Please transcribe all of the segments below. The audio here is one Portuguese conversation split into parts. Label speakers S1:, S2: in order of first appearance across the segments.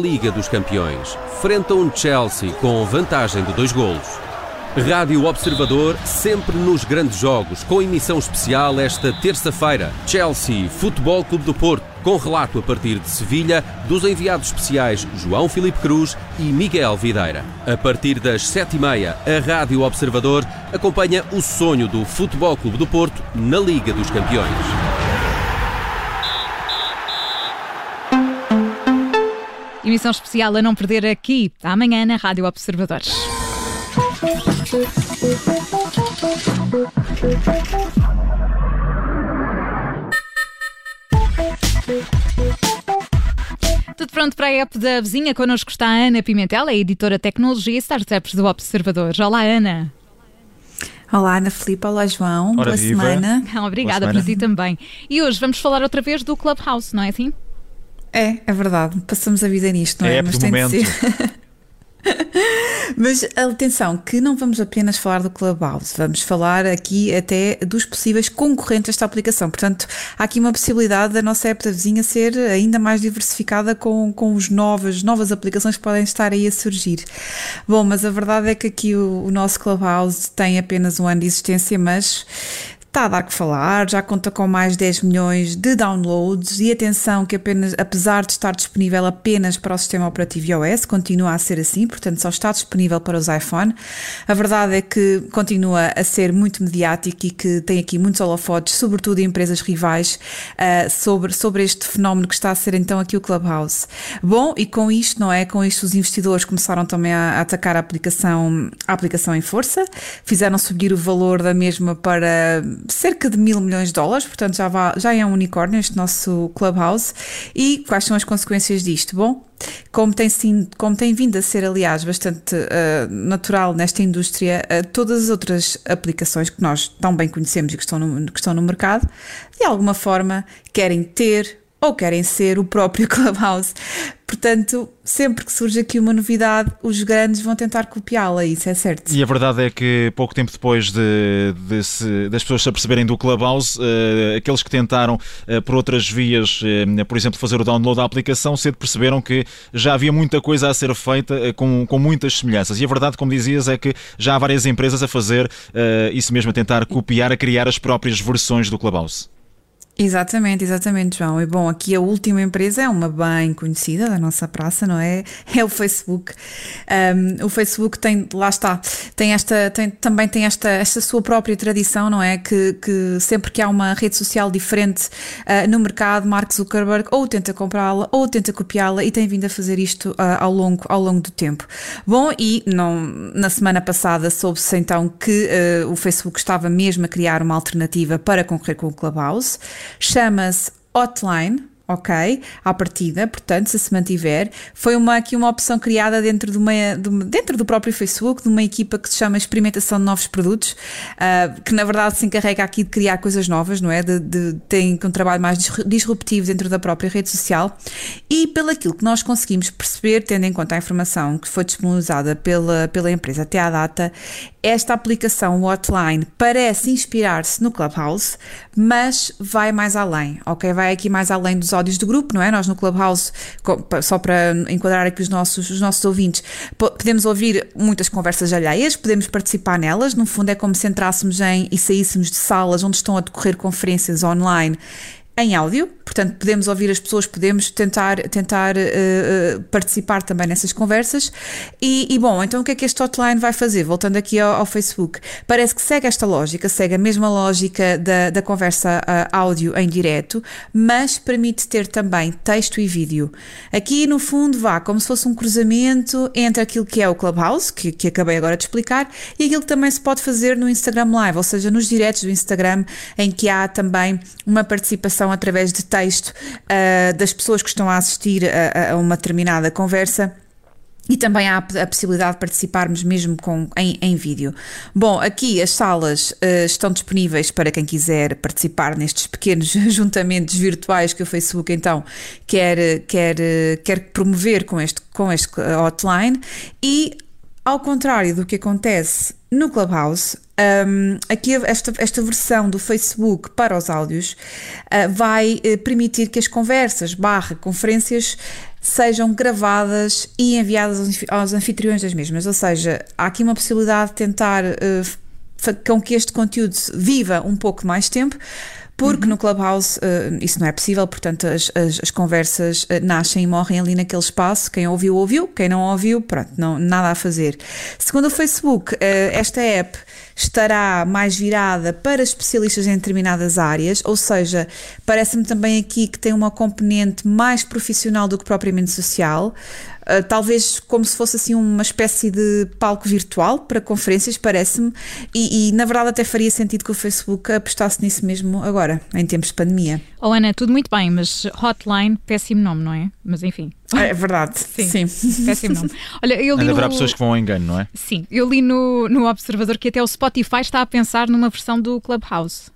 S1: Liga dos Campeões, frente a um Chelsea com vantagem de dois golos. Rádio Observador, sempre nos grandes jogos, com emissão especial esta terça-feira. Chelsea, Futebol Clube do Porto, com relato a partir de Sevilha dos enviados especiais João Filipe Cruz e Miguel Videira. A partir das sete e meia, a Rádio Observador acompanha o sonho do Futebol Clube do Porto na Liga dos Campeões.
S2: Emissão especial a não perder aqui, amanhã na Rádio Observadores. Tudo pronto para a app da vizinha? Connosco está a Ana Pimentel, a editora Tecnologia e Startups do Observador. Olá, Ana.
S3: Olá, Ana Filipe. Olá, João.
S4: Ora,
S3: Boa
S4: viva.
S3: semana.
S2: Obrigada
S4: Boa
S2: por
S4: semana.
S2: ti também. E hoje vamos falar outra vez do Clubhouse, não é assim?
S3: É, é verdade. Passamos a vida nisto, não
S4: É
S3: é? Mas tem de
S4: momento.
S3: ser. Mas atenção, que não vamos apenas falar do Clubhouse, vamos falar aqui até dos possíveis concorrentes desta aplicação. Portanto, há aqui uma possibilidade da nossa app da vizinha ser ainda mais diversificada com, com os novas, novas aplicações que podem estar aí a surgir. Bom, mas a verdade é que aqui o, o nosso Clubhouse tem apenas um ano de existência, mas Está a dar que falar, já conta com mais de 10 milhões de downloads e atenção que apenas, apesar de estar disponível apenas para o sistema operativo iOS, continua a ser assim, portanto só está disponível para os iPhone. A verdade é que continua a ser muito mediático e que tem aqui muitos holofotes, sobretudo em empresas rivais, ah, sobre, sobre este fenómeno que está a ser então aqui o Clubhouse. Bom, e com isto, não é? Com isto os investidores começaram também a, a atacar a aplicação, a aplicação em força, fizeram subir o valor da mesma para cerca de mil milhões de dólares, portanto já, vá, já é um unicórnio este nosso Clubhouse. E quais são as consequências disto? Bom, como tem, sim, como tem vindo a ser, aliás, bastante ah, natural nesta indústria, ah, todas as outras aplicações que nós tão bem conhecemos e que estão, no, que estão no mercado, de alguma forma querem ter ou querem ser o próprio Clubhouse. Portanto, sempre que surge aqui uma novidade, os grandes vão tentar copiá-la, isso é certo.
S4: E a verdade é que pouco tempo depois de, de se- das pessoas se aperceberem do Clubhouse, eh, aqueles que tentaram eh, por outras vias, eh, por exemplo, fazer o download da aplicação, cedo perceberam que já havia muita coisa a ser feita com, com muitas semelhanças. E a verdade, como dizias, é que já há várias empresas a fazer isso mesmo, a tentar copiar, a criar as próprias versões do Clubhouse.
S3: Exatamente, exatamente, João. E bom, aqui a última empresa é uma bem conhecida da nossa praça, não é? É o Facebook. Um, o Facebook tem, lá está, tem esta, tem, também tem esta, esta sua própria tradição, não é? Que, que sempre que há uma rede social diferente ah, no mercado, Mark Zuckerberg ou tenta comprá-la ou tenta copiá-la e tem vindo a fazer isto ah, ao, longo, ao longo do tempo. Bom, e não, na semana passada soube-se então que ah, o Facebook estava mesmo a criar uma alternativa para concorrer com o Clubhouse. Chama-se Hotline. Ok, à partida, portanto, se se mantiver, foi uma, aqui uma opção criada dentro, de uma, de dentro do próprio Facebook, de uma equipa que se chama Experimentação de Novos Produtos, ah, que na verdade se encarrega aqui de criar coisas novas, não é? De, de, tem um trabalho mais disru- disruptivo dentro da própria rede social. E pelo aquilo que nós conseguimos perceber, tendo em conta a informação que foi disponibilizada pela, pela empresa até à data, esta aplicação o Hotline parece inspirar-se no Clubhouse, mas vai mais além, ok? Vai aqui mais além dos áudios do grupo, não é? Nós no Clubhouse, só para enquadrar aqui os nossos, os nossos ouvintes, po- podemos ouvir muitas conversas alheias, podemos participar nelas, no fundo é como se entrássemos em e saíssemos de salas onde estão a decorrer conferências online em áudio, portanto podemos ouvir as pessoas, podemos tentar, tentar eh, participar também nessas conversas e, e, bom, então o que é que este hotline vai fazer? Voltando aqui ao, ao Facebook, parece que segue esta lógica, segue a mesma lógica da, da conversa ah, áudio em direto, mas permite ter também texto e vídeo. Aqui no fundo vá como se fosse um cruzamento entre aquilo que é o Clubhouse, que, que acabei agora de explicar, e aquilo que também se pode fazer no Instagram Live, ou seja, nos diretos do Instagram, em que há também uma participação através de texto ah, das pessoas que estão a assistir a, a- uma determinada conversa. E também há a possibilidade de participarmos mesmo com, em, em vídeo. Bom, aqui as salas eh, estão disponíveis para quem quiser participar nestes pequenos juntamentos virtuais que o Facebook então quer, quer, quer promover com este, com este hotline. E ao contrário do que acontece no Clubhouse, um, aqui esta, esta versão do Facebook para os áudios uh, vai uh, permitir que as conversas barra conferências sejam gravadas e enviadas aos anfitriões das mesmas. Ou seja, há aqui uma possibilidade de tentar uh, com que este conteúdo viva um pouco mais tempo. Porque uhum. no Clubhouse uh, isso não é possível, portanto as, as, as conversas uh, nascem e morrem ali naquele espaço. Quem ouviu, ouviu, quem não ouviu, pronto, não, nada a fazer. Segundo o Facebook, uh, esta app estará mais virada para especialistas em determinadas áreas, ou seja, parece-me também aqui que tem uma componente mais profissional do que propriamente social. Uh, talvez como se fosse assim uma espécie de palco virtual para conferências, parece-me, e, e, na verdade até faria sentido que o Facebook apostasse nisso mesmo agora, em tempos de pandemia.
S2: Oh Ana, tudo muito bem, mas hotline, péssimo nome, não é? Mas enfim.
S3: É verdade, sim. sim.
S2: Péssimo nome. Olha, eu li
S4: Ainda no... haverá pessoas que vão ao engano, não é?
S2: Sim, eu li no, no Observador que até o Spotify está a pensar numa versão do Clubhouse.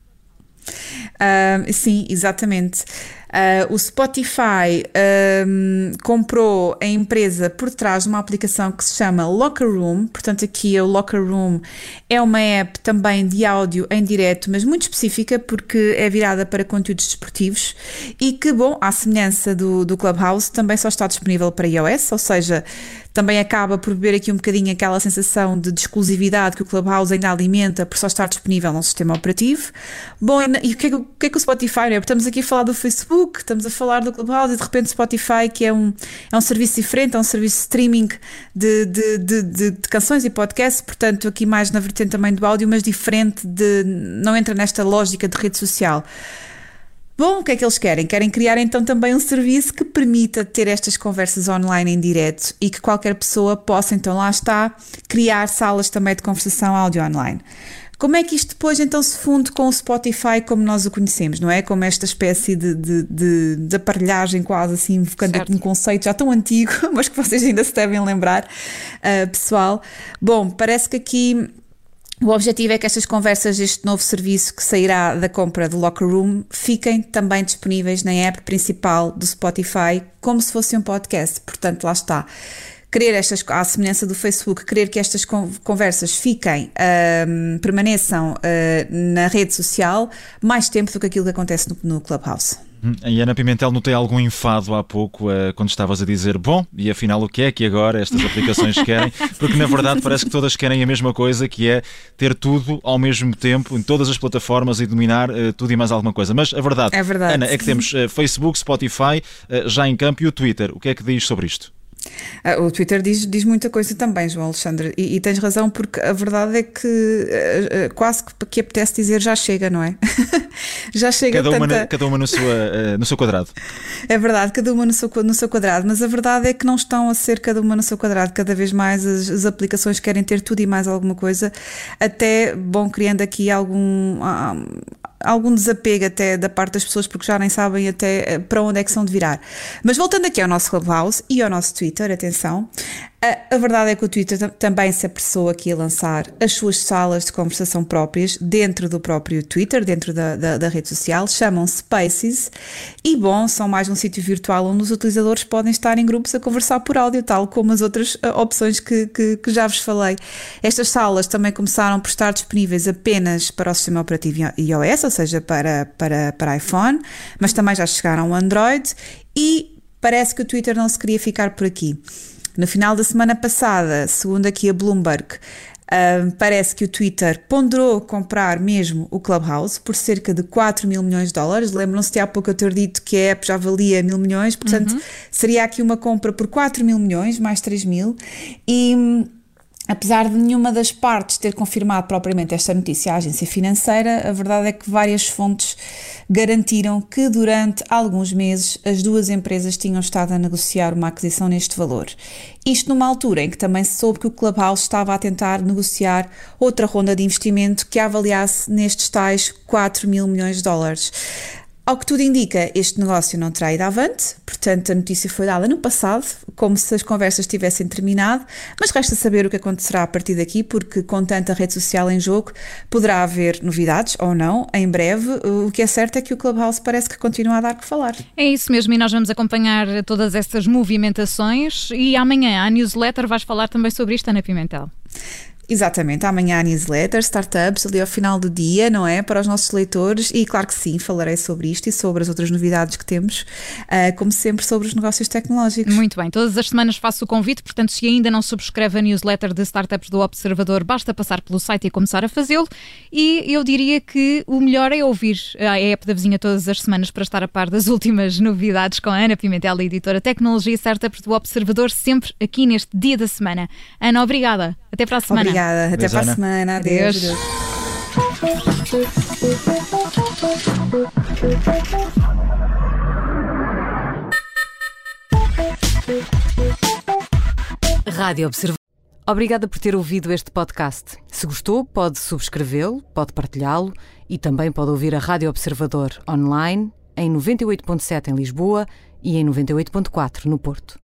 S3: Uh, sim, exatamente. Uh, o Spotify um, comprou a empresa por trás de uma aplicação que se chama Locker Room. Portanto, aqui o Locker Room é uma app também de áudio em direto, mas muito específica porque é virada para conteúdos desportivos e que, bom, à semelhança do, do Clubhouse, também só está disponível para iOS, ou seja, também acaba por beber aqui um bocadinho aquela sensação de, de exclusividade que o Clubhouse ainda alimenta por só estar disponível num sistema operativo. Bom, e o que, é, o que é que o Spotify é? Estamos aqui a falar do Facebook, estamos a falar do Clubhouse e de repente Spotify, que é um, é um serviço diferente, é um serviço de streaming de, de, de, de, de canções e podcasts, portanto aqui mais na vertente também do áudio, mas diferente de, não entra nesta lógica de rede social. Bom, o que é que eles querem? Querem criar então também um serviço que permita ter estas conversas online em direto e que qualquer pessoa possa, então lá está, criar salas também de conversação áudio online. Como é que isto depois então se funde com o Spotify como nós o conhecemos, não é? Como esta espécie de, de, de, de aparelhagem quase assim, invocando um conceito já tão antigo, mas que vocês ainda se devem lembrar, uh, pessoal. Bom, parece que aqui o objetivo é que estas conversas deste novo serviço que sairá da compra do Locker Room fiquem também disponíveis na app principal do Spotify, como se fosse um podcast. Portanto, lá está. Querer estas, à semelhança do Facebook, querer que estas conversas fiquem, um, permaneçam uh, na rede social mais tempo do que aquilo que acontece no, no Clubhouse.
S4: Hum, e Ana Pimentel, notei algum enfado há pouco uh, quando estavas a dizer, bom, e afinal o que é que agora estas aplicações querem? Porque na verdade parece que todas querem a mesma coisa, que é ter tudo ao mesmo tempo em todas as plataformas e dominar uh, tudo e mais alguma coisa. Mas a verdade,
S3: é verdade.
S4: Ana, é que temos uh, Facebook, Spotify já em campo e o Twitter. O que é que diz sobre isto?
S3: Ah, o Twitter diz, diz muita coisa também, João Alexandre, e, e tens razão, porque a verdade é que uh, quase que apetece dizer já chega, não é?
S4: já chega cada tanta... uma, cada uma no, sua, uh, no seu quadrado.
S3: É verdade, cada uma no seu, no seu quadrado, mas a verdade é que não estão a ser cada uma no seu quadrado, cada vez mais as, as aplicações querem ter tudo e mais alguma coisa, até, bom, criando aqui algum. Uh, algum desapego até da parte das pessoas porque já nem sabem até para onde é que são de virar. Mas voltando aqui ao nosso Clubhouse e ao nosso Twitter, Twitter, atenção. A, a, verdade é que o Twitter também se apressou aqui a lançar as suas salas de conversação próprias dentro do próprio Twitter, dentro da, da, da rede social, chamam-se Spaces e, bom, são mais um sítio virtual onde os utilizadores podem estar em grupos a conversar por áudio, tal como as outras uh, opções que, que, que, já vos falei. Estas salas também começaram por estar disponíveis apenas para o sistema operativo iOS, ou seja, para, para, para iPhone, mas também já chegaram ao Android e parece que o Twitter não se queria ficar por aqui. No final da semana passada, segundo aqui a Bloomberg, uh, parece que o Twitter ponderou comprar mesmo o Clubhouse por cerca de 4 mil milhões de dólares. Lembram-se de há pouco eu ter dito que a app já valia mil milhões, portanto, uhum. seria aqui uma compra por 4 mil milhões, mais 3 mil. E Apesar de nenhuma das partes ter confirmado propriamente esta notícia à agência financeira, a verdade é que várias fontes garantiram que durante alguns meses as duas empresas tinham estado a negociar uma aquisição neste valor. Isto numa altura em que também se soube que o Clubhouse estava a tentar negociar outra ronda de investimento que avaliasse nestes tais 4 mil milhões de dólares. Ao que tudo indica, este negócio não terá ido avante, portanto, a notícia foi dada no passado, como se as conversas tivessem terminado, mas resta saber o que acontecerá a partir daqui, porque com tanta rede social em jogo, poderá haver novidades ou não, em breve. O que é certo é que o Clubhouse parece que continua a dar que falar.
S2: É isso mesmo, e nós vamos acompanhar todas essas movimentações. E amanhã, a newsletter, vais falar também sobre isto, Ana Pimentel.
S3: Exatamente, amanhã a newsletter, startups, ali ao final do dia, não é? Para os nossos leitores, e claro que sim, falarei sobre isto e sobre as outras novidades que temos, uh, como sempre, sobre os negócios tecnológicos.
S2: Muito bem, todas as semanas faço o convite, portanto, se ainda não subscreve a newsletter de startups do Observador, basta passar pelo site e começar a fazê-lo. E eu diria que o melhor é ouvir a app da vizinha todas as semanas para estar a par das últimas novidades com a Ana Pimentel, editora Tecnologia e Startups do Observador, sempre aqui neste dia da semana. Ana, obrigada. Até para a semana.
S3: Até para a semana. Adeus. Adeus.
S5: Rádio Observador. Obrigada por ter ouvido este podcast. Se gostou, pode subscrevê-lo, pode partilhá-lo e também pode ouvir a Rádio Observador online em 98.7 em Lisboa e em 98.4 no Porto.